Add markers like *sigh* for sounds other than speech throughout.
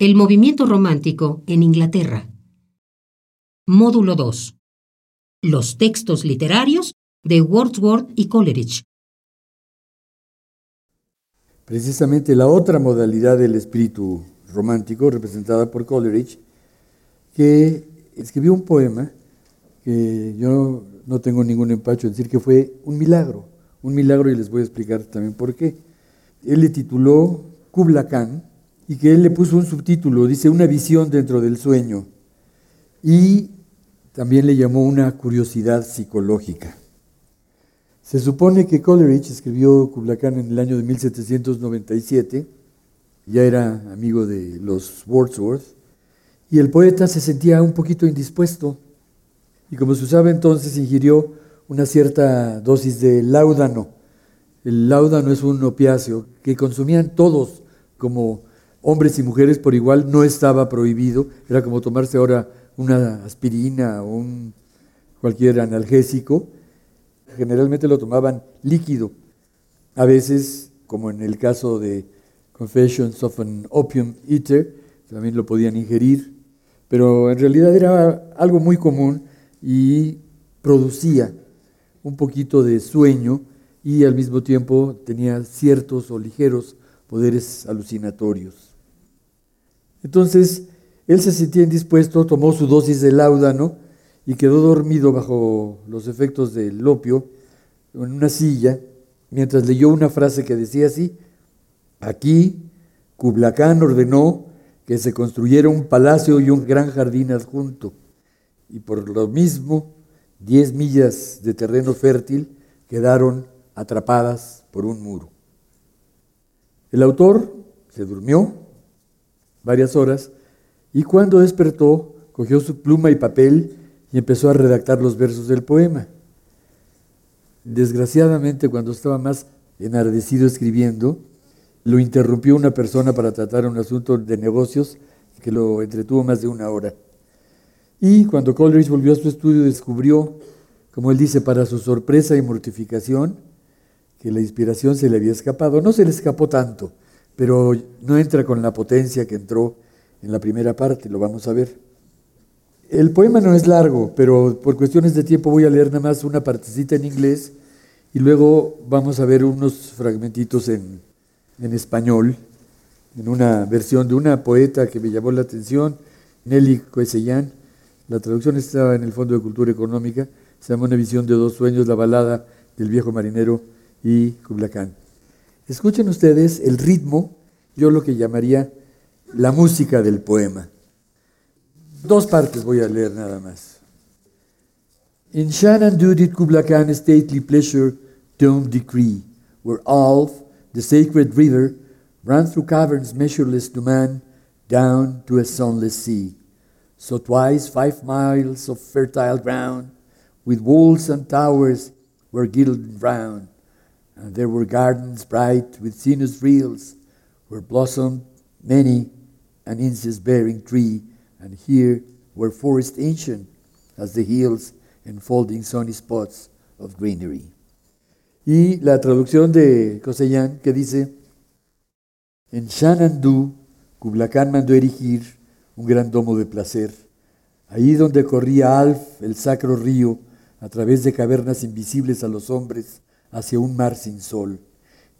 El movimiento romántico en Inglaterra. Módulo 2. Los textos literarios de Wordsworth y Coleridge. Precisamente la otra modalidad del espíritu romántico, representada por Coleridge, que escribió un poema que yo no tengo ningún empacho en decir que fue un milagro, un milagro y les voy a explicar también por qué. Él le tituló Kubla Khan y que él le puso un subtítulo, dice una visión dentro del sueño y también le llamó una curiosidad psicológica. Se supone que Coleridge escribió Kubla Khan en el año de 1797, ya era amigo de los Wordsworth, y el poeta se sentía un poquito indispuesto y como se usaba entonces ingirió una cierta dosis de láudano. El láudano es un opiáceo que consumían todos como hombres y mujeres por igual, no estaba prohibido, era como tomarse ahora una aspirina o un cualquier analgésico, generalmente lo tomaban líquido. A veces, como en el caso de Confessions of an Opium Eater, también lo podían ingerir, pero en realidad era algo muy común y producía un poquito de sueño y al mismo tiempo tenía ciertos o ligeros poderes alucinatorios. Entonces, él se sentía indispuesto, tomó su dosis de láudano y quedó dormido bajo los efectos del opio en una silla, mientras leyó una frase que decía así, aquí Kubla ordenó que se construyera un palacio y un gran jardín adjunto y por lo mismo 10 millas de terreno fértil quedaron atrapadas por un muro. El autor se durmió varias horas y cuando despertó cogió su pluma y papel y empezó a redactar los versos del poema. Desgraciadamente, cuando estaba más enardecido escribiendo, lo interrumpió una persona para tratar un asunto de negocios que lo entretuvo más de una hora. Y cuando Coleridge volvió a su estudio descubrió, como él dice, para su sorpresa y mortificación, que la inspiración se le había escapado. No se le escapó tanto, pero no entra con la potencia que entró en la primera parte, lo vamos a ver. El poema no es largo, pero por cuestiones de tiempo voy a leer nada más una partecita en inglés y luego vamos a ver unos fragmentitos en, español, en una versión de una poeta que me llamó la atención, Nelly Coesellán, la traducción está en el Fondo de Cultura Económica, se llama Una visión de dos sueños, la balada del viejo marinero y Kubla Khan. Escuchen ustedes el ritmo, yo lo que llamaría la música del poema. Dos partes voy a leer nada más. In Shanandu did Kubla Khan stately pleasure dome decree, where Alf, the sacred river, ran through caverns measureless to man, down to a sunless sea. So twice five miles of fertile ground, with walls and towers, were gilded round. And there were gardens bright with sinuous reels, where blossomed many an incense bearing tree, and here were forests ancient as the hills enfolding sunny spots of greenery. Y la traducción de Cosellán que dice, en Shanandu, Kubla Khan mandó erigir un gran domo de placer. Ahí donde corría Alf, el sacro río, a través de cavernas invisibles a los hombres, hacia un mar sin sol.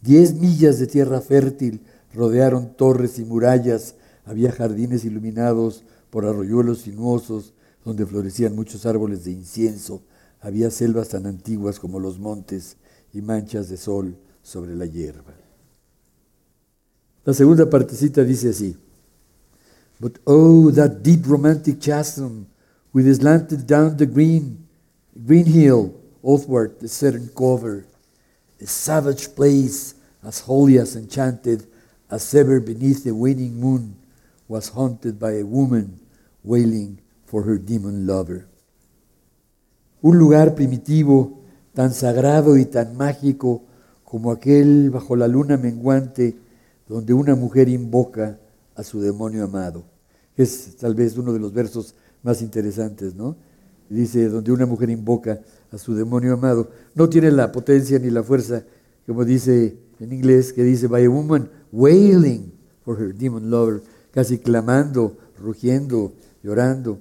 Diez millas de tierra fértil rodearon torres y murallas, había jardines iluminados por arroyuelos sinuosos, donde florecían muchos árboles de incienso, había selvas tan antiguas como los montes y manchas de sol sobre la hierba. La segunda partecita dice así. But oh, that deep romantic chasm, with it slanted down the green, green hill, athwart the southern cover, a savage place as holy as enchanted as ever beneath the waning moon was haunted by a woman wailing for her demon lover. Un lugar primitivo, tan sagrado y tan mágico como aquel bajo la luna menguante donde una mujer invoca a su demonio amado. Es tal vez uno de los versos más interesantes, ¿no? Dice, donde una mujer invoca a su demonio amado. No tiene la potencia ni la fuerza, como dice en inglés, que dice, by a woman wailing for her demon lover, casi clamando, rugiendo, llorando.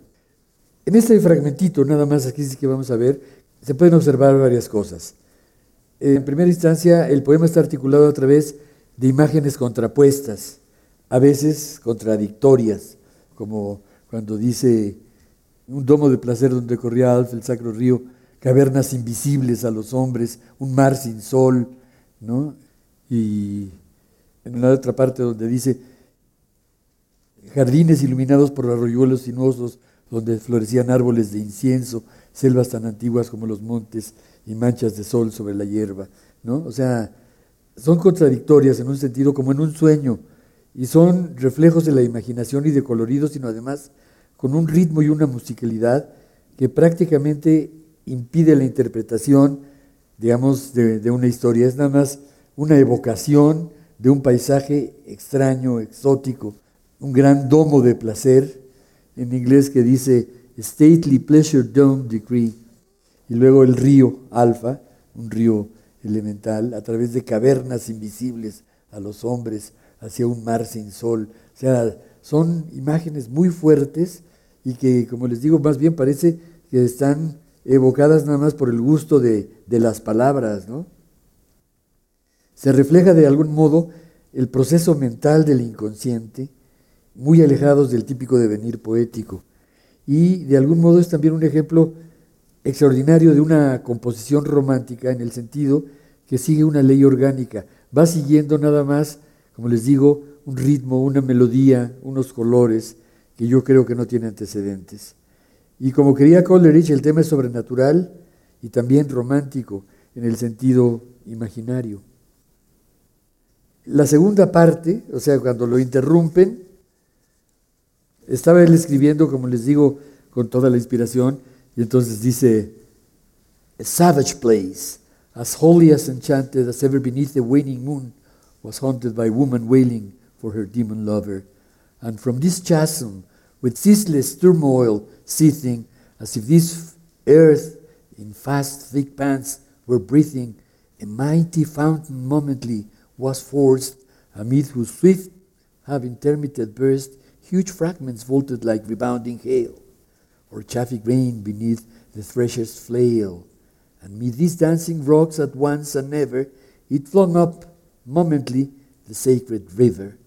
En este fragmentito, nada más aquí sí que vamos a ver, se pueden observar varias cosas. En primera instancia, el poema está articulado a través de imágenes contrapuestas, a veces contradictorias, como cuando dice un domo de placer donde corría Alf, el sacro río, cavernas invisibles a los hombres, un mar sin sol, ¿no? Y en la otra parte donde dice jardines iluminados por arroyuelos sinuosos donde florecían árboles de incienso, selvas tan antiguas como los montes y manchas de sol sobre la hierba, ¿no? O sea, son contradictorias en un sentido como en un sueño y son reflejos de la imaginación y de colorido, sino además con un ritmo y una musicalidad que prácticamente impide la interpretación, digamos, de, de una historia. Es nada más una evocación de un paisaje extraño, exótico, un gran domo de placer, en inglés que dice Stately Pleasure Dome Decree, y luego el río Alfa, un río elemental, a través de cavernas invisibles a los hombres, hacia un mar sin sol. O sea, son imágenes muy fuertes y que, como les digo, más bien parece que están evocadas nada más por el gusto de, de las palabras, ¿no? Se refleja de algún modo el proceso mental del inconsciente, muy alejados del típico devenir poético. Y de algún modo es también un ejemplo extraordinario de una composición romántica en el sentido que sigue una ley orgánica, va siguiendo nada más, como les digo, un ritmo, una melodía, unos colores que yo creo que no tiene antecedentes. Y como quería Coleridge, el tema es sobrenatural y también romántico en el sentido imaginario. La segunda parte, o sea, cuando lo interrumpen, estaba él escribiendo, como les digo, con toda la inspiración, y entonces dice, A savage place, as holy as enchanted as ever beneath the waning moon, was haunted by woman wailing for her demon lover. And from this chasm, with ceaseless turmoil seething, as if this earth in fast thick pants were breathing, a mighty fountain momently was forced, amid whose swift, have intermitted burst, huge fragments vaulted like rebounding hail, or chaffy grain beneath the thresher's flail. And mid these dancing rocks at once and ever, it flung up momently the sacred river.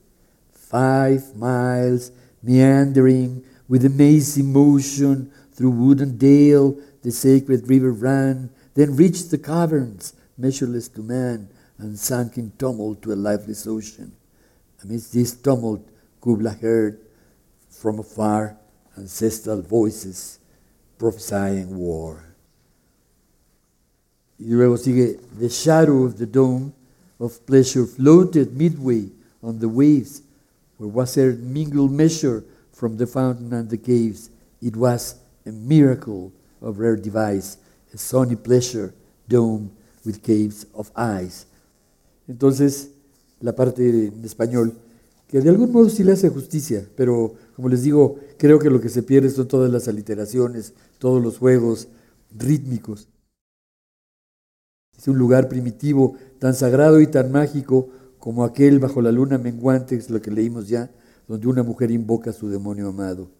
Five miles meandering with amazing motion through wood and dale, the sacred river ran, then reached the caverns, measureless to man, and sank in tumult to a lifeless ocean. Amidst this tumult, Kubla heard from afar ancestral voices prophesying war. The shadow of the dome of pleasure floated midway on the waves, where was a mingled measure from the fountain and the caves. It was a miracle of rare device, a sunny pleasure dome with caves of ice. Entonces, la parte en español, que de algún modo sí le hace justicia, pero como les digo, creo que lo que se pierde son todas las aliteraciones, todos los juegos rítmicos. Es un lugar primitivo, tan sagrado y tan mágico como aquel bajo la luna menguante, es lo que leímos ya, donde una mujer invoca a su demonio amado.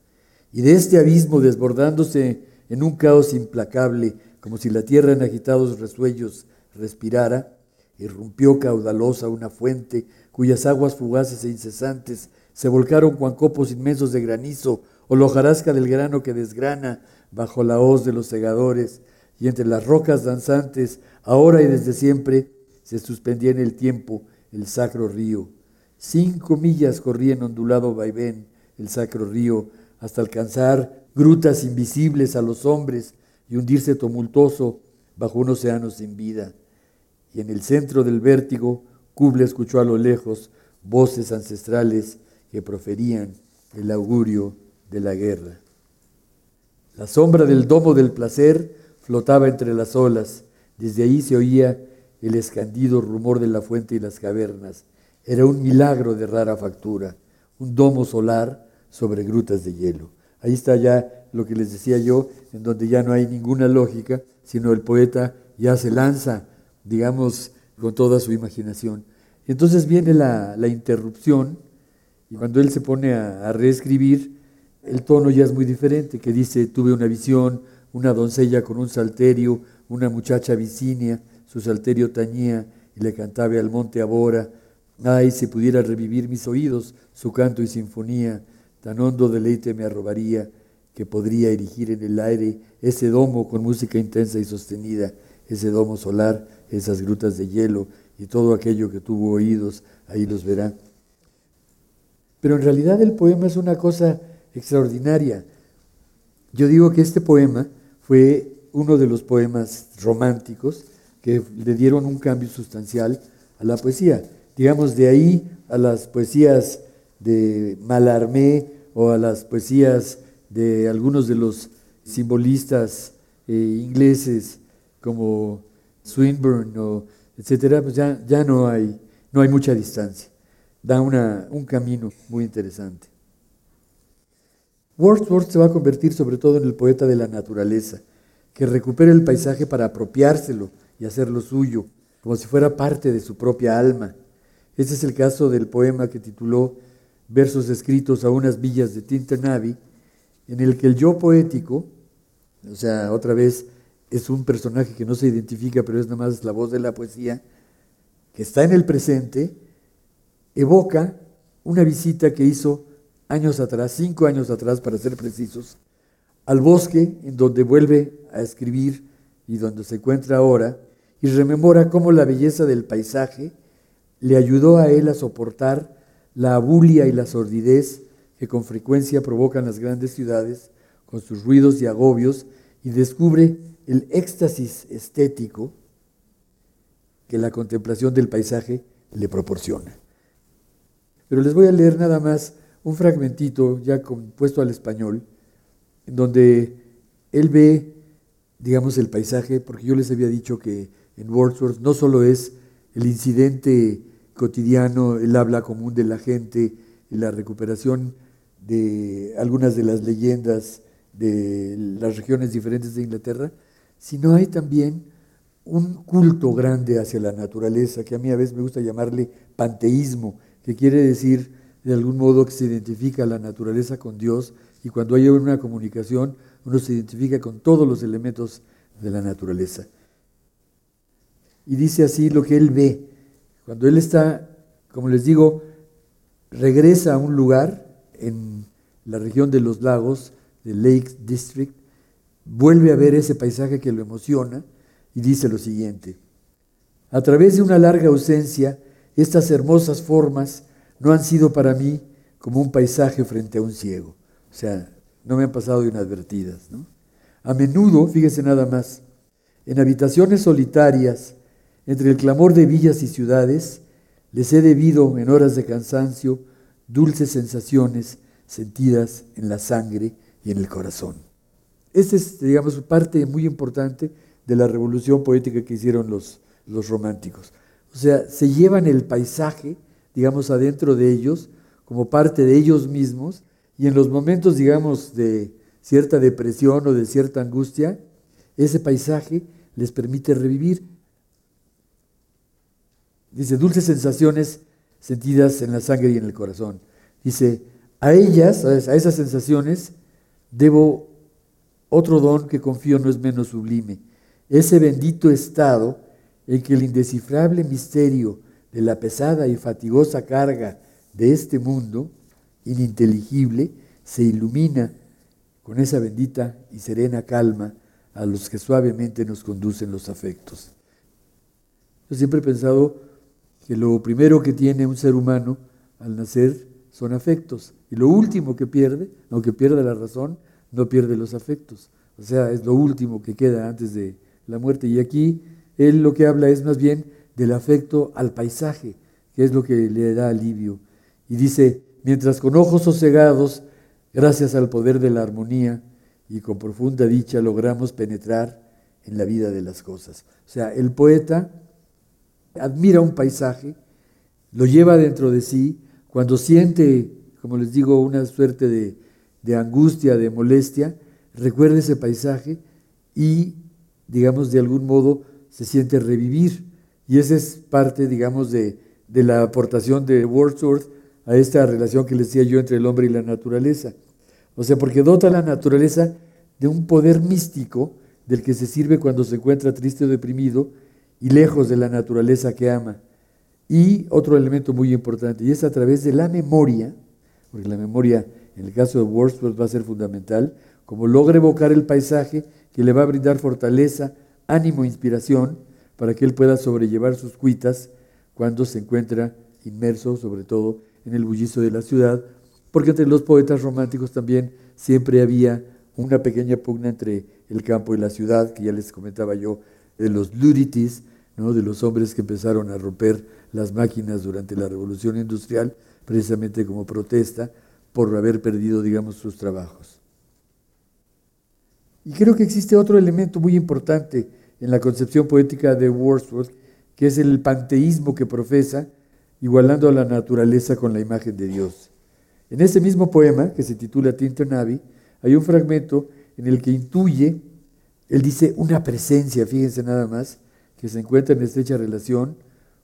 Y de este abismo desbordándose en un caos implacable, como si la tierra en agitados resuellos respirara, irrumpió caudalosa una fuente cuyas aguas fugaces e incesantes se volcaron cuan copos inmensos de granizo o la hojarasca del grano que desgrana bajo la hoz de los segadores y entre las rocas danzantes, ahora y desde siempre, se suspendía en el tiempo el sacro río. Cinco millas corría en ondulado vaivén el sacro río hasta alcanzar grutas invisibles a los hombres y hundirse tumultuoso bajo un océano sin vida y en el centro del vértigo, Kubla escuchó a lo lejos voces ancestrales que proferían el augurio de la guerra. La sombra del domo del placer flotaba entre las olas. Desde ahí se oía el escandido rumor de la fuente y las cavernas. Era un milagro de rara factura, un domo solar sobre grutas de hielo. Ahí está ya lo que les decía yo, en donde ya no hay ninguna lógica, sino el poeta ya se lanza digamos, con toda su imaginación. Entonces viene la, interrupción Y cuando él se pone a, a reescribir, el tono ya es muy diferente, que dice, tuve una visión, una doncella con un salterio, una muchacha vicinia, su salterio tañía y le cantaba al monte Abora. Ay, si pudiera revivir mis oídos su canto y sinfonía, tan hondo deleite me arrobaría que podría erigir en el aire ese domo con música intensa y sostenida, ese domo solar, esas grutas de hielo y todo aquello que tuvo oídos, ahí los verá. Pero en realidad el poema es una cosa extraordinaria. Yo digo que este poema fue uno de los poemas románticos que le dieron un cambio sustancial a la poesía. Digamos, de ahí a las poesías de Malarmé o a las poesías de algunos de los simbolistas eh, ingleses como Swinburne o etcétera, pues ya, ya no, hay, no hay mucha distancia. Da una, un camino muy interesante. Wordsworth se va a convertir sobre todo en el poeta de la naturaleza, que recupera el paisaje para apropiárselo y hacerlo suyo, como si fuera parte de su propia alma. Ese es el caso del poema que tituló Versos escritos a unas villas de Tinternavi, en el que el yo poético, o sea, otra vez es un personaje que no se identifica, pero es nada más la voz de la poesía, que está en el presente, evoca una visita que hizo años atrás, cinco años atrás para ser precisos, al bosque en donde vuelve a escribir y donde se encuentra ahora, y rememora cómo la belleza del paisaje le ayudó a él a soportar la abulia y la sordidez que con frecuencia provocan las grandes ciudades con sus ruidos y agobios, y descubre el éxtasis estético que la contemplación del paisaje le proporciona. Pero les voy a leer nada más un fragmentito ya compuesto al español, en donde él ve, digamos, el paisaje, porque yo les había dicho que en Wordsworth no solo es el incidente cotidiano, el habla común de la gente, la recuperación de algunas de las leyendas de las regiones diferentes de Inglaterra, sino hay también un culto grande hacia la naturaleza, que a mí a veces me gusta llamarle panteísmo, que quiere decir de algún modo que se identifica la naturaleza con Dios y cuando hay una comunicación uno se identifica con todos los elementos de la naturaleza. Y dice así lo que él ve. Cuando él está, como les digo, regresa a un lugar en la región de los lagos, del Lake District, vuelve a ver ese paisaje que lo emociona y dice lo siguiente. A través de una larga ausencia, estas hermosas formas no han sido para mí como un paisaje frente a un ciego. O sea, no me han pasado inadvertidas. A menudo, fíjese nada más, en habitaciones solitarias, entre el clamor de villas y ciudades, les he debido, en horas de cansancio, dulces sensaciones sentidas en la sangre y en el corazón. Esta es, digamos, parte muy importante de la revolución poética que hicieron los, los románticos. O sea, se llevan el paisaje digamos, adentro de ellos, como parte de ellos mismos, y en los momentos, digamos, de cierta depresión o de cierta angustia, ese paisaje les permite revivir. Dice, dulces sensaciones sentidas en la sangre y en el corazón. Dice, a ellas, a esas sensaciones, debo otro don que confío no es menos sublime, ese bendito estado en que el indescifrable misterio de la pesada y fatigosa carga de este mundo ininteligible, se ilumina con esa bendita y serena calma a los que suavemente nos conducen los afectos. Yo siempre he pensado que lo primero que tiene un ser humano al nacer son afectos, y lo último que pierde, aunque pierda la razón, no pierde los afectos. O sea, es lo último que queda antes de la muerte. Y aquí él lo que habla es más bien del afecto al paisaje, que es lo que le da alivio. Y dice, mientras con ojos sosegados, gracias al poder de la armonía y con profunda dicha logramos penetrar en la vida de las cosas. O sea, el poeta admira un paisaje, lo lleva dentro de sí, cuando siente, como les digo, una suerte de, de angustia, de molestia, recuerda ese paisaje y, digamos, de algún modo se siente revivir. Y esa es parte, digamos, de, la aportación de Wordsworth a esta relación que les decía yo entre el hombre y la naturaleza. O sea, porque dota a la naturaleza de un poder místico del que se sirve cuando se encuentra triste o deprimido y lejos de la naturaleza que ama. Y otro elemento muy importante, y es a través de la memoria, porque la memoria en el caso de Wordsworth va a ser fundamental, como logra evocar el paisaje que le va a brindar fortaleza, ánimo, inspiración, para que él pueda sobrellevar sus cuitas cuando se encuentra inmerso, sobre todo, en el bullicio de la ciudad, porque entre los poetas románticos también siempre había una pequeña pugna entre el campo y la ciudad, que ya les comentaba yo, de los ludities, de los hombres que empezaron a romper las máquinas durante la revolución industrial, precisamente como protesta por haber perdido, digamos, sus trabajos. Y creo que existe otro elemento muy importante en la concepción poética de Wordsworth, que es el panteísmo que profesa, igualando a la naturaleza con la imagen de Dios. En ese mismo poema, que se titula Abbey, hay un fragmento en el que intuye, él dice, una presencia, fíjense nada más, que se encuentra en estrecha relación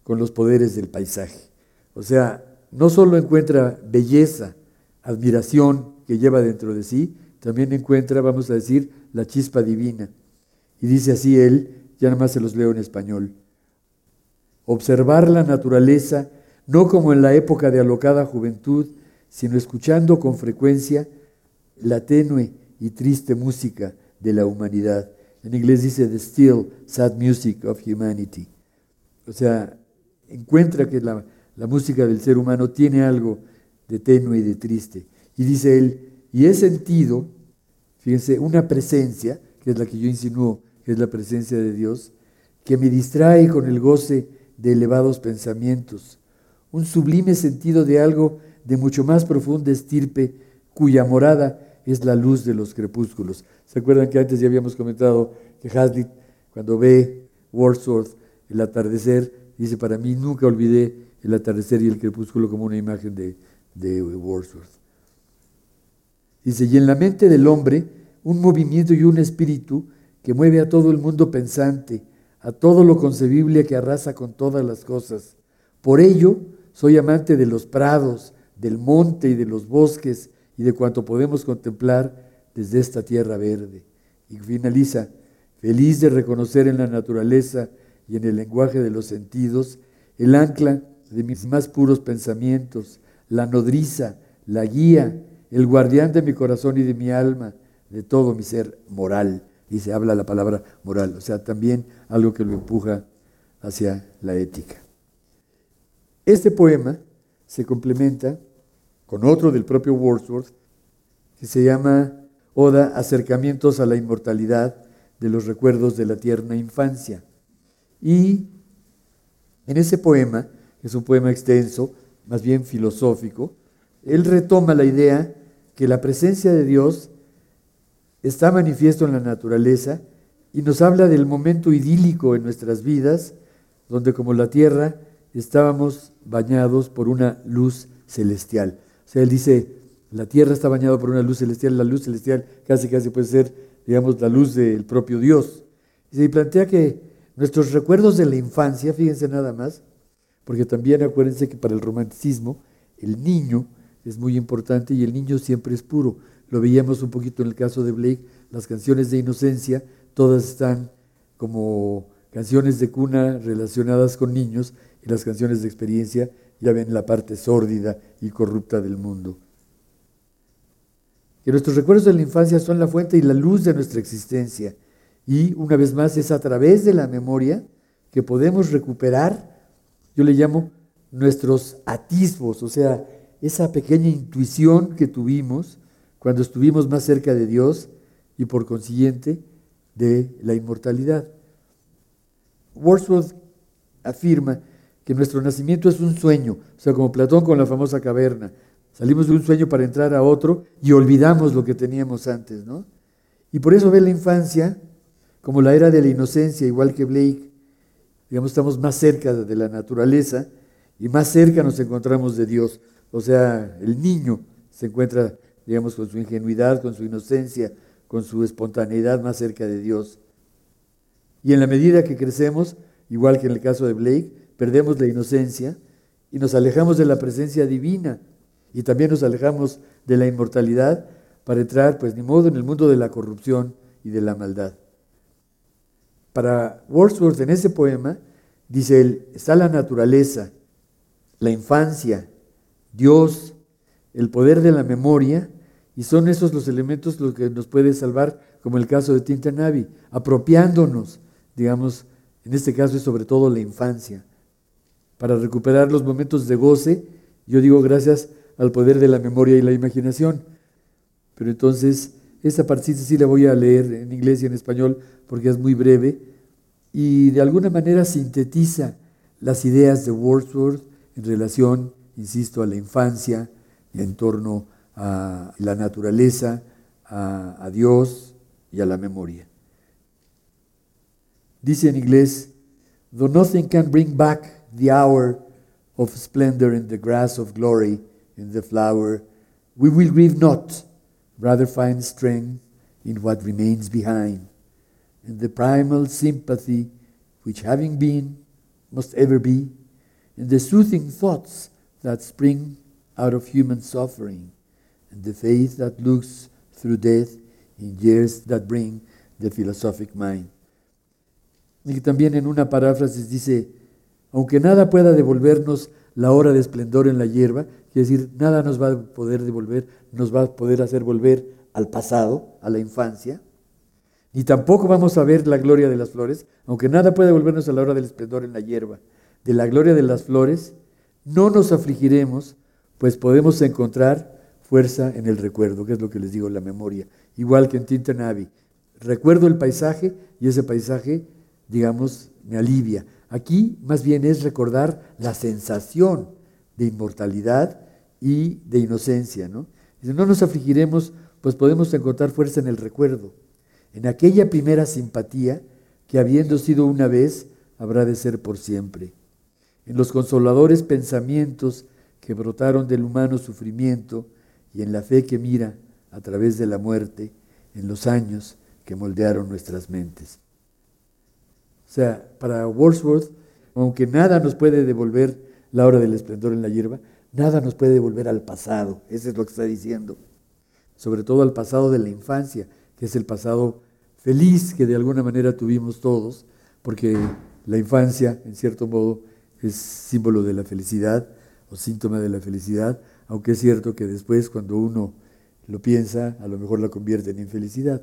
con los poderes del paisaje. O sea, no solo encuentra belleza, admiración que lleva dentro de sí, también encuentra, vamos a decir, la chispa divina. Y dice así él, ya nada más se los leo en español. Observar la naturaleza no como en la época de alocada juventud, sino escuchando con frecuencia la tenue y triste música de la humanidad. En inglés dice the still sad music of humanity. O sea, encuentra que la, música del ser humano tiene algo de tenue y de triste. Y dice él, y he sentido, fíjense, una presencia, que es la que yo insinúo, que es la presencia de Dios, que me distrae con el goce de elevados pensamientos, un sublime sentido de algo de mucho más profunda estirpe, cuya morada es la luz de los crepúsculos. ¿Se acuerdan que antes ya habíamos comentado que Hazlitt, cuando ve Wordsworth, el atardecer, dice, para mí nunca olvidé el atardecer y el crepúsculo como una imagen de, Wordsworth. Dice, y en la mente del hombre, un movimiento y un espíritu que mueve a todo el mundo pensante, a todo lo concebible que arrasa con todas las cosas. Por ello, soy amante de los prados, del monte y de los bosques y de cuanto podemos contemplar desde esta tierra verde. Y finaliza, feliz de reconocer en la naturaleza y en el lenguaje de los sentidos el ancla de mis más puros pensamientos, la nodriza, la guía, el guardián de mi corazón y de mi alma, de todo mi ser moral. Y se habla la palabra moral, o sea, también algo que lo empuja hacia la ética. Este poema se complementa con otro del propio Wordsworth que se llama Oda Acercamientos a la Inmortalidad de los Recuerdos de la Tierna Infancia. Y en ese poema, que es un poema extenso, más bien filosófico, él retoma la idea que la presencia de Dios está manifiesto en la naturaleza y nos habla del momento idílico en nuestras vidas, donde como la tierra estábamos bañados por una luz celestial. O sea, él dice, la tierra está bañada por una luz celestial, la luz celestial casi casi puede ser, digamos, la luz del propio Dios. Y plantea que nuestros recuerdos de la infancia, fíjense nada más, porque también acuérdense que para el romanticismo el niño es muy importante y el niño siempre es puro. Lo veíamos un poquito en el caso de Blake, las canciones de inocencia, todas están como canciones de cuna relacionadas con niños y las canciones de experiencia ya ven la parte sórdida y corrupta del mundo. Que nuestros recuerdos de la infancia son la fuente y la luz de nuestra existencia. Y una vez más es a través de la memoria que podemos recuperar, yo le llamo nuestros atisbos, o sea, esa pequeña intuición que tuvimos cuando estuvimos más cerca de Dios y por consiguiente de la inmortalidad. Wordsworth afirma que nuestro nacimiento es un sueño, o sea, como Platón con la famosa caverna. Salimos de un sueño para entrar a otro y olvidamos lo que teníamos antes, ¿no? Y por eso ve la infancia como la era de la inocencia, igual que Blake. Digamos, estamos más cerca de la naturaleza y más cerca nos encontramos de Dios. O sea, el niño se encuentra, digamos, con su ingenuidad, con su inocencia, con su espontaneidad más cerca de Dios. Y en la medida que crecemos, igual que en el caso de Blake, perdemos la inocencia y nos alejamos de la presencia divina y también nos alejamos de la inmortalidad para entrar, pues ni modo, en el mundo de la corrupción y de la maldad. Para Wordsworth en ese poema, dice él, está la naturaleza, la infancia, Dios, el poder de la memoria, y son esos los elementos los que nos puede salvar, como el caso de Tintanavi, apropiándonos, digamos, en este caso es sobre todo la infancia, para recuperar los momentos de goce, yo digo gracias al poder de la memoria y la imaginación. Pero entonces, esta parte sí la voy a leer en inglés y en español porque es muy breve y de alguna manera sintetiza las ideas de Wordsworth en relación, insisto, a la infancia, en torno a la naturaleza, a, a Dios y a la memoria. Dice en inglés, Though nothing can bring back the hour of splendor in the grass of glory in the flower, we will grieve not, rather find strength in what remains behind, and the primal sympathy which having been must ever be, and the soothing thoughts that spring out of human suffering, and the faith that looks through death in years that bring the philosophic mind. Y también en una paráfrasis dice, aunque nada pueda devolvernos la hora de esplendor en la hierba, quiere decir, nada nos va a poder devolver, nos va a poder hacer volver al pasado, a la infancia, ni tampoco vamos a ver la gloria de las flores, aunque nada puede devolvernos a la hora del esplendor en la hierba. De la gloria de las flores, no nos afligiremos, pues podemos encontrar fuerza en el recuerdo, que es lo que les digo, la memoria. Igual que en Tintanavi. Recuerdo el paisaje y ese paisaje, digamos, me alivia. Aquí más bien es recordar la sensación de inmortalidad y de inocencia. ¿no? Dice, no nos afligiremos, pues podemos encontrar fuerza en el recuerdo, en aquella primera simpatía que habiendo sido una vez, habrá de ser por siempre, en los consoladores pensamientos que brotaron del humano sufrimiento y en la fe que mira a través de la muerte, en los años que moldearon nuestras mentes. O sea, para Wordsworth, aunque nada nos puede devolver la hora del esplendor en la hierba, nada nos puede devolver al pasado. Eso es lo que está diciendo. Sobre todo al pasado de la infancia, que es el pasado feliz que de alguna manera tuvimos todos, porque la infancia, en cierto modo, es símbolo de la felicidad o síntoma de la felicidad, aunque es cierto que después cuando uno lo piensa, a lo mejor la convierte en infelicidad.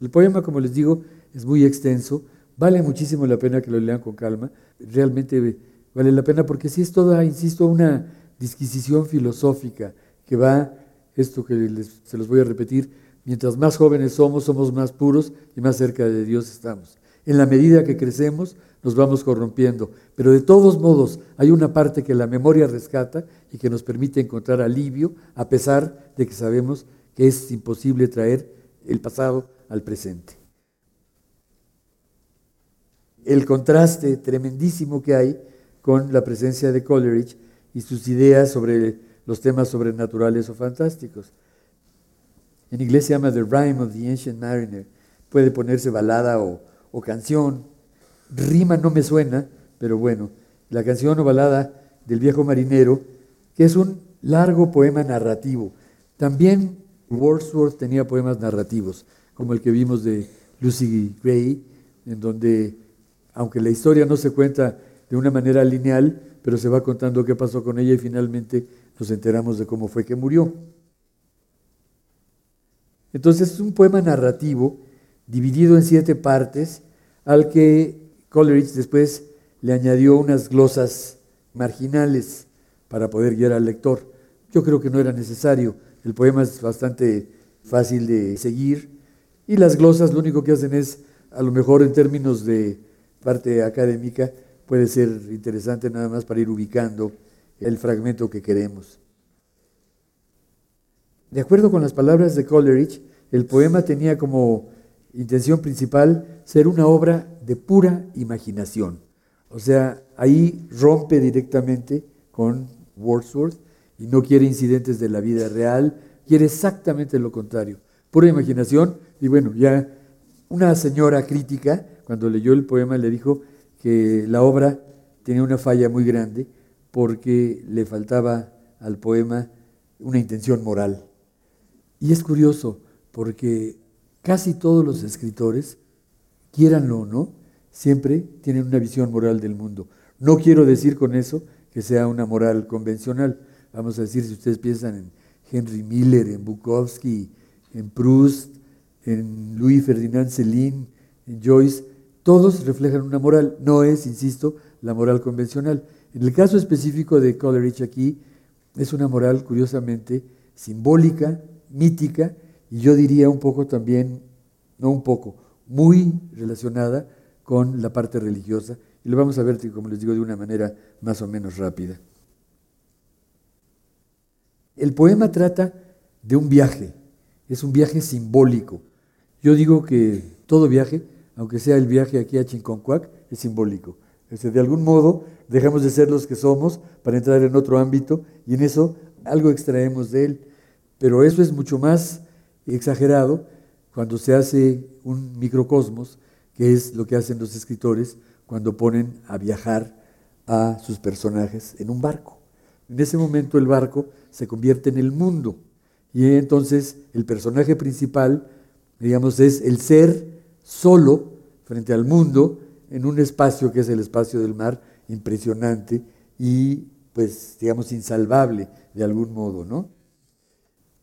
El poema, como les digo, es muy extenso, vale muchísimo la pena que lo lean con calma, realmente vale la pena porque sí es toda, insisto, una disquisición filosófica que va, esto que se los voy a repetir, mientras más jóvenes somos, somos más puros y más cerca de Dios estamos. En la medida que crecemos, nos vamos corrompiendo, pero de todos modos hay una parte que la memoria rescata y que nos permite encontrar alivio, a pesar de que sabemos que es imposible traer el pasado al presente el contraste tremendísimo que hay con la presencia de Coleridge y sus ideas sobre los temas sobrenaturales o fantásticos. En inglés se llama The Rhyme of the Ancient Mariner. Puede ponerse balada o, o canción. Rima no me suena, pero bueno, la canción o balada del viejo marinero, que es un largo poema narrativo. También Wordsworth tenía poemas narrativos, como el que vimos de Lucy Gray, en donde aunque la historia no se cuenta de una manera lineal, pero se va contando qué pasó con ella y finalmente nos enteramos de cómo fue que murió. Entonces es un poema narrativo dividido en siete partes al que Coleridge después le añadió unas glosas marginales para poder guiar al lector. Yo creo que no era necesario, el poema es bastante fácil de seguir y las glosas lo único que hacen es, a lo mejor en términos de parte académica, puede ser interesante nada más para ir ubicando el fragmento que queremos. De acuerdo con las palabras de Coleridge, el poema tenía como intención principal ser una obra de pura imaginación. O sea, ahí rompe directamente con Wordsworth y no quiere incidentes de la vida real, quiere exactamente lo contrario. Pura imaginación y bueno, ya una señora crítica cuando leyó el poema le dijo que la obra tenía una falla muy grande porque le faltaba al poema una intención moral. Y es curioso porque casi todos los escritores, quieranlo o no, siempre tienen una visión moral del mundo. No quiero decir con eso que sea una moral convencional. Vamos a decir, si ustedes piensan en Henry Miller, en Bukowski, en Proust, en Louis Ferdinand Céline, en Joyce, todos reflejan una moral. No es, insisto, la moral convencional. En el caso específico de Coleridge aquí, es una moral curiosamente simbólica, mítica, y yo diría un poco también, no un poco, muy relacionada con la parte religiosa. Y lo vamos a ver, como les digo, de una manera más o menos rápida. El poema trata de un viaje, es un viaje simbólico. Yo digo que todo viaje, aunque sea el viaje aquí a Chinconcuac, es simbólico. de algún modo dejamos de ser los que somos para entrar en otro ámbito y en eso algo extraemos de él. Pero eso es mucho más exagerado cuando se hace un microcosmos, que es lo que hacen los escritores cuando ponen a viajar a sus personajes en un barco. En ese momento el barco se convierte en el mundo y entonces el personaje principal, digamos, es el ser solo frente al mundo en un espacio que es el espacio del mar, impresionante y pues digamos insalvable de algún modo, ¿no?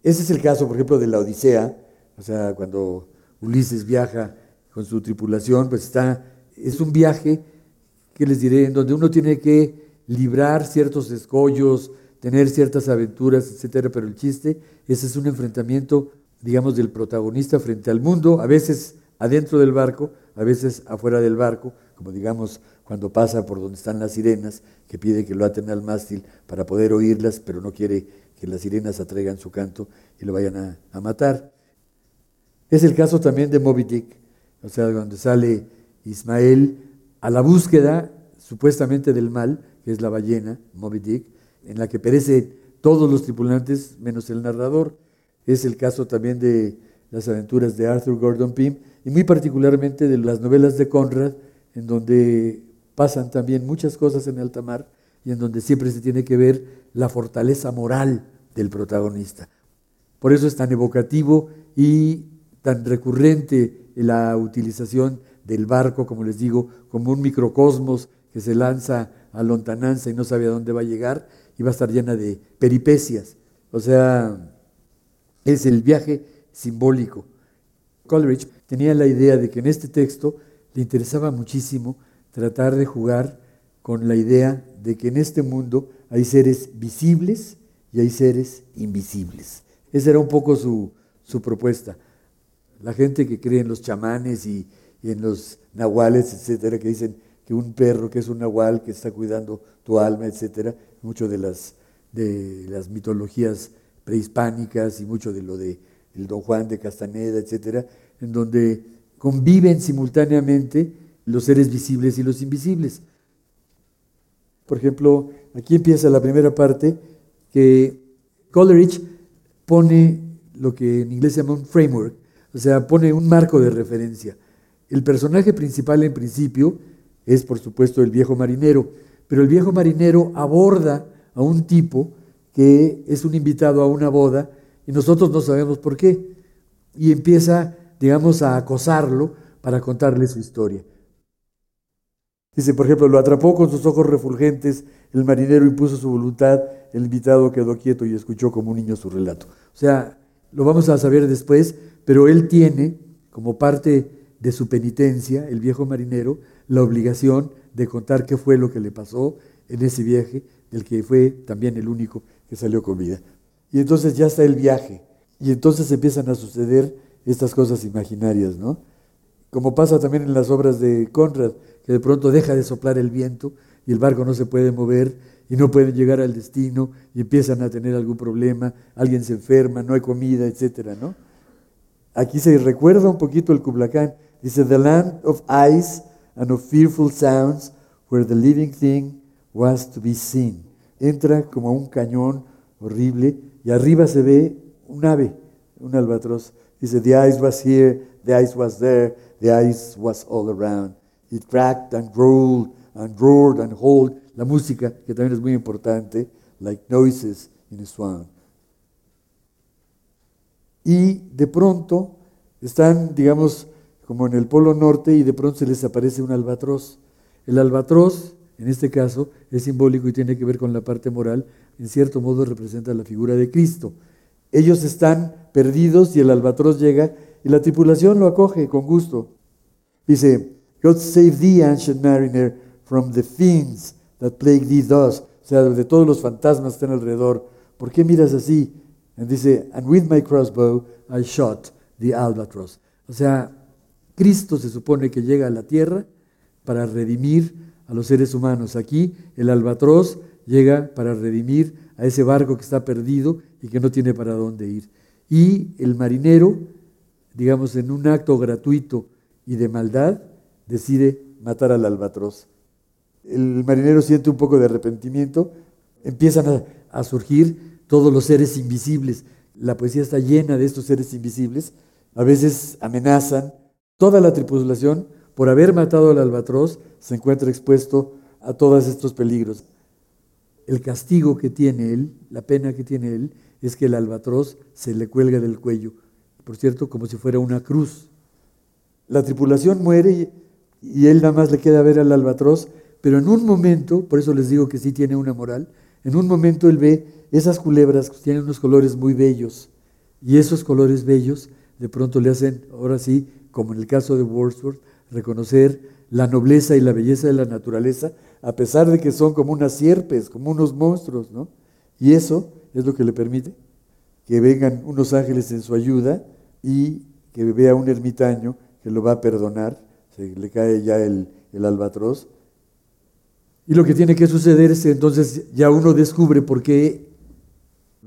Ese es el caso, por ejemplo, de la Odisea, o sea, cuando Ulises viaja con su tripulación, pues está, es un viaje, que les diré, en donde uno tiene que librar ciertos escollos, tener ciertas aventuras, etcétera, pero el chiste, ese es un enfrentamiento, digamos, del protagonista frente al mundo, a veces adentro del barco, a veces afuera del barco, como digamos cuando pasa por donde están las sirenas, que pide que lo aten al mástil para poder oírlas, pero no quiere que las sirenas atraigan su canto y lo vayan a, matar. Es el caso también de Moby Dick, o sea, donde sale Ismael a la búsqueda supuestamente del mal, que es la ballena, Moby Dick, en la que perecen todos los tripulantes menos el narrador. Es el caso también de las aventuras de Arthur Gordon Pym y muy particularmente de las novelas de Conrad, en donde pasan también muchas cosas en alta mar y en donde siempre se tiene que ver la fortaleza moral del protagonista. Por eso es tan evocativo y tan recurrente la utilización del barco, como les digo, como un microcosmos que se lanza a lontananza y no sabe a dónde va a llegar y va a estar llena de peripecias. O sea, es el viaje simbólico. Coleridge tenía la idea de que en este texto le interesaba muchísimo tratar de jugar con la idea de que en este mundo hay seres visibles y hay seres invisibles. Esa era un poco su, su propuesta. La gente que cree en los chamanes y, en los nahuales, etcétera, que dicen que un perro que es un nahual que está cuidando tu alma, etcétera, mucho de las, de las mitologías prehispánicas y mucho de lo de el Don Juan de Castaneda, etcétera, en donde conviven simultáneamente los seres visibles y los invisibles. Por ejemplo, aquí empieza la primera parte que Coleridge pone lo que en inglés se llama un framework, o sea, pone un marco de referencia. El personaje principal en principio es, por supuesto, el viejo marinero, pero el viejo marinero aborda a un tipo que es un invitado a una boda y nosotros no sabemos por qué. Y empieza, digamos, a acosarlo para contarle su historia. Dice, por ejemplo, lo atrapó con sus ojos refulgentes, el marinero impuso su voluntad, el invitado quedó quieto y escuchó como un niño su relato. O sea, lo vamos a saber después, pero él tiene, como parte de su penitencia, el viejo marinero, la obligación de contar qué fue lo que le pasó en ese viaje, del que fue también el único que salió con vida. Y entonces ya está el viaje, y entonces empiezan a suceder estas cosas imaginarias, ¿no? Como pasa también en las obras de Conrad, que de pronto deja de soplar el viento y el barco no se puede mover y no pueden llegar al destino y empiezan a tener algún problema, alguien se enferma, no hay comida, etcétera, ¿no? Aquí se recuerda un poquito el Kublacán. Dice, The land of ice and of fearful sounds where the living thing was to be seen. Entra como un cañón horrible y arriba se ve un ave, un albatros. Dice, The ice was here, the ice was there, the ice was all around. It cracked and rolled and roared and hold, la música, que también es muy importante, like noises in a swan. Y de pronto están, digamos, como en el Polo Norte y de pronto se les aparece un albatros. El albatros, en este caso, es simbólico y tiene que ver con la parte moral, en cierto modo representa la figura de Cristo. Ellos están perdidos y el albatros llega y la tripulación lo acoge con gusto. Dice, God save thee, ancient mariner, from the fiends that plague thee thus. O sea, de todos los fantasmas que están alrededor. ¿Por qué miras así? Y dice, and with my crossbow I shot the albatross. O sea, Cristo se supone que llega a la tierra para redimir a los seres humanos. Aquí el albatros llega para redimir a ese barco que está perdido y que no tiene para dónde ir. Y el marinero, digamos, en un acto gratuito y de maldad, decide matar al albatros. El marinero siente un poco de arrepentimiento, empiezan a, surgir todos los seres invisibles. La poesía está llena de estos seres invisibles, a veces amenazan. Toda la tripulación, por haber matado al albatros, se encuentra expuesto a todos estos peligros. El castigo que tiene él, la pena que tiene él, es que el albatros se le cuelga del cuello, por cierto, como si fuera una cruz. La tripulación muere y, él nada más le queda ver al albatros, pero en un momento, por eso les digo que sí tiene una moral, en un momento él ve esas culebras que tienen unos colores muy bellos, y esos colores bellos de pronto le hacen, ahora sí, como en el caso de Wordsworth, reconocer la nobleza y la belleza de la naturaleza, a pesar de que son como unas sierpes, como unos monstruos, ¿no? Y eso es lo que le permite que vengan unos ángeles en su ayuda y que vea un ermitaño que lo va a perdonar, se le cae ya el, el albatros. Y lo que tiene que suceder es que entonces ya uno descubre por qué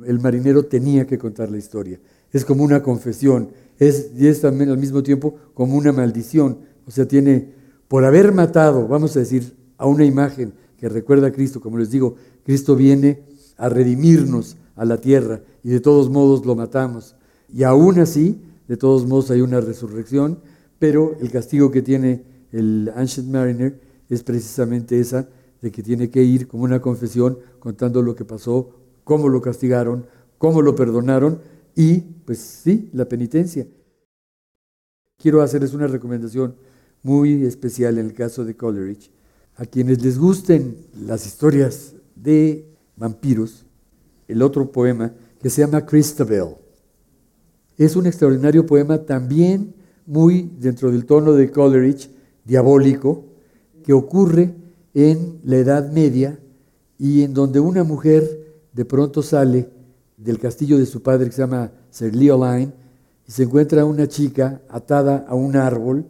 el marinero tenía que contar la historia. Es como una confesión, es, y es también al mismo tiempo como una maldición. O sea, tiene, por haber matado, vamos a decir, a una imagen que recuerda a Cristo, como les digo, Cristo viene a redimirnos a la tierra y de todos modos lo matamos. Y aún así, de todos modos hay una resurrección, pero el castigo que tiene el Ancient Mariner es precisamente esa, de que tiene que ir como una confesión contando lo que pasó, cómo lo castigaron, cómo lo perdonaron y, pues sí, la penitencia. Quiero hacerles una recomendación muy especial en el caso de Coleridge. A quienes les gusten las historias de vampiros, el otro poema que se llama Christabel. Es un extraordinario poema también muy dentro del tono de Coleridge, diabólico, que ocurre en la Edad Media y en donde una mujer de pronto sale del castillo de su padre que se llama Sir Leoline y se encuentra una chica atada a un árbol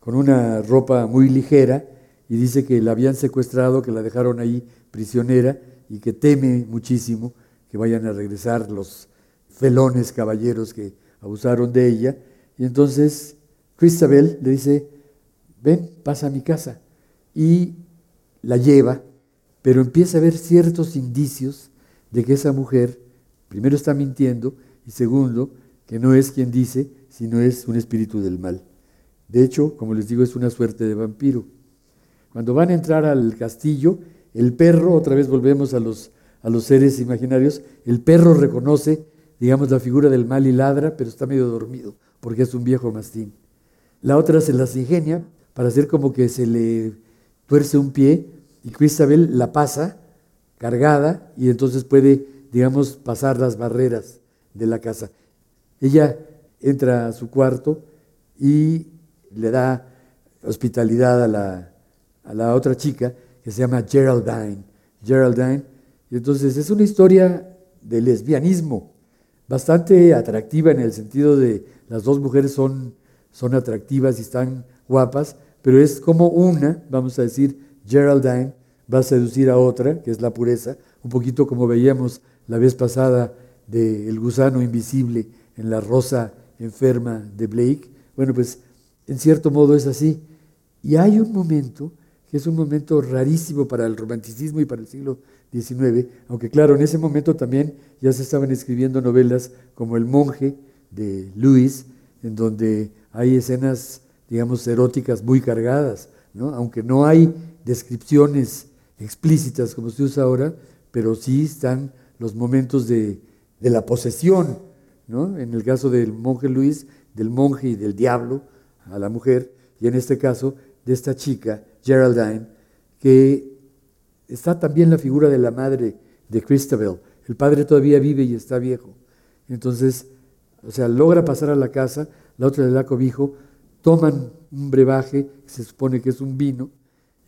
con una ropa muy ligera y dice que la habían secuestrado, que la dejaron ahí prisionera y que teme muchísimo que vayan a regresar los felones caballeros que abusaron de ella. Y entonces Cristabel le dice, ven, pasa a mi casa. Y la lleva, pero empieza a ver ciertos indicios de que esa mujer, primero está mintiendo y segundo, que no es quien dice, sino es un espíritu del mal. De hecho, como les digo, es una suerte de vampiro. Cuando van a entrar al castillo, el perro, otra vez volvemos a los, a los seres imaginarios, el perro reconoce, digamos, la figura del mal y ladra, pero está medio dormido, porque es un viejo mastín. La otra se las ingenia para hacer como que se le tuerce un pie y Cristabel la pasa cargada y entonces puede, digamos, pasar las barreras de la casa. Ella entra a su cuarto y le da hospitalidad a la, a la otra chica se llama Geraldine. Geraldine. Y entonces es una historia de lesbianismo, bastante atractiva en el sentido de las dos mujeres son, son atractivas y están guapas, pero es como una, vamos a decir, Geraldine va a seducir a otra, que es la pureza, un poquito como veíamos la vez pasada del gusano invisible en la rosa enferma de Blake. Bueno, pues en cierto modo es así. Y hay un momento que es un momento rarísimo para el romanticismo y para el siglo XIX, aunque claro, en ese momento también ya se estaban escribiendo novelas como El monje de Lewis, en donde hay escenas, digamos, eróticas muy cargadas, ¿no? aunque no hay descripciones explícitas como se usa ahora, pero sí están los momentos de, de la posesión, ¿no? En el caso del monje Luis, del monje y del diablo a la mujer, y en este caso de esta chica, Geraldine, que está también la figura de la madre de Christabel. El padre todavía vive y está viejo. Entonces, o sea, logra pasar a la casa, la otra le da cobijo, toman un brebaje, se supone que es un vino,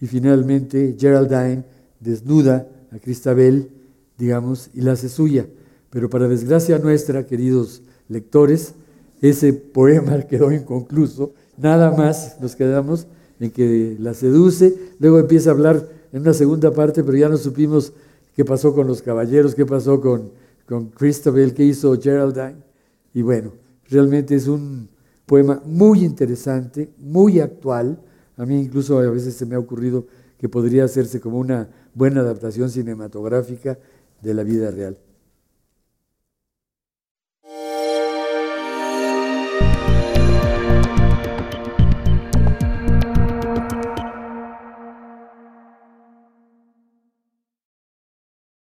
y finalmente Geraldine desnuda a Christabel, digamos, y la hace suya. Pero para desgracia nuestra, queridos lectores, ese poema *laughs* quedó inconcluso. Nada más nos quedamos en que la seduce, luego empieza a hablar en una segunda parte, pero ya no supimos qué pasó con los caballeros, qué pasó con, con Christabel, qué hizo Geraldine. Y bueno, realmente es un poema muy interesante, muy actual. A mí incluso a veces se me ha ocurrido que podría hacerse como una buena adaptación cinematográfica de la vida real.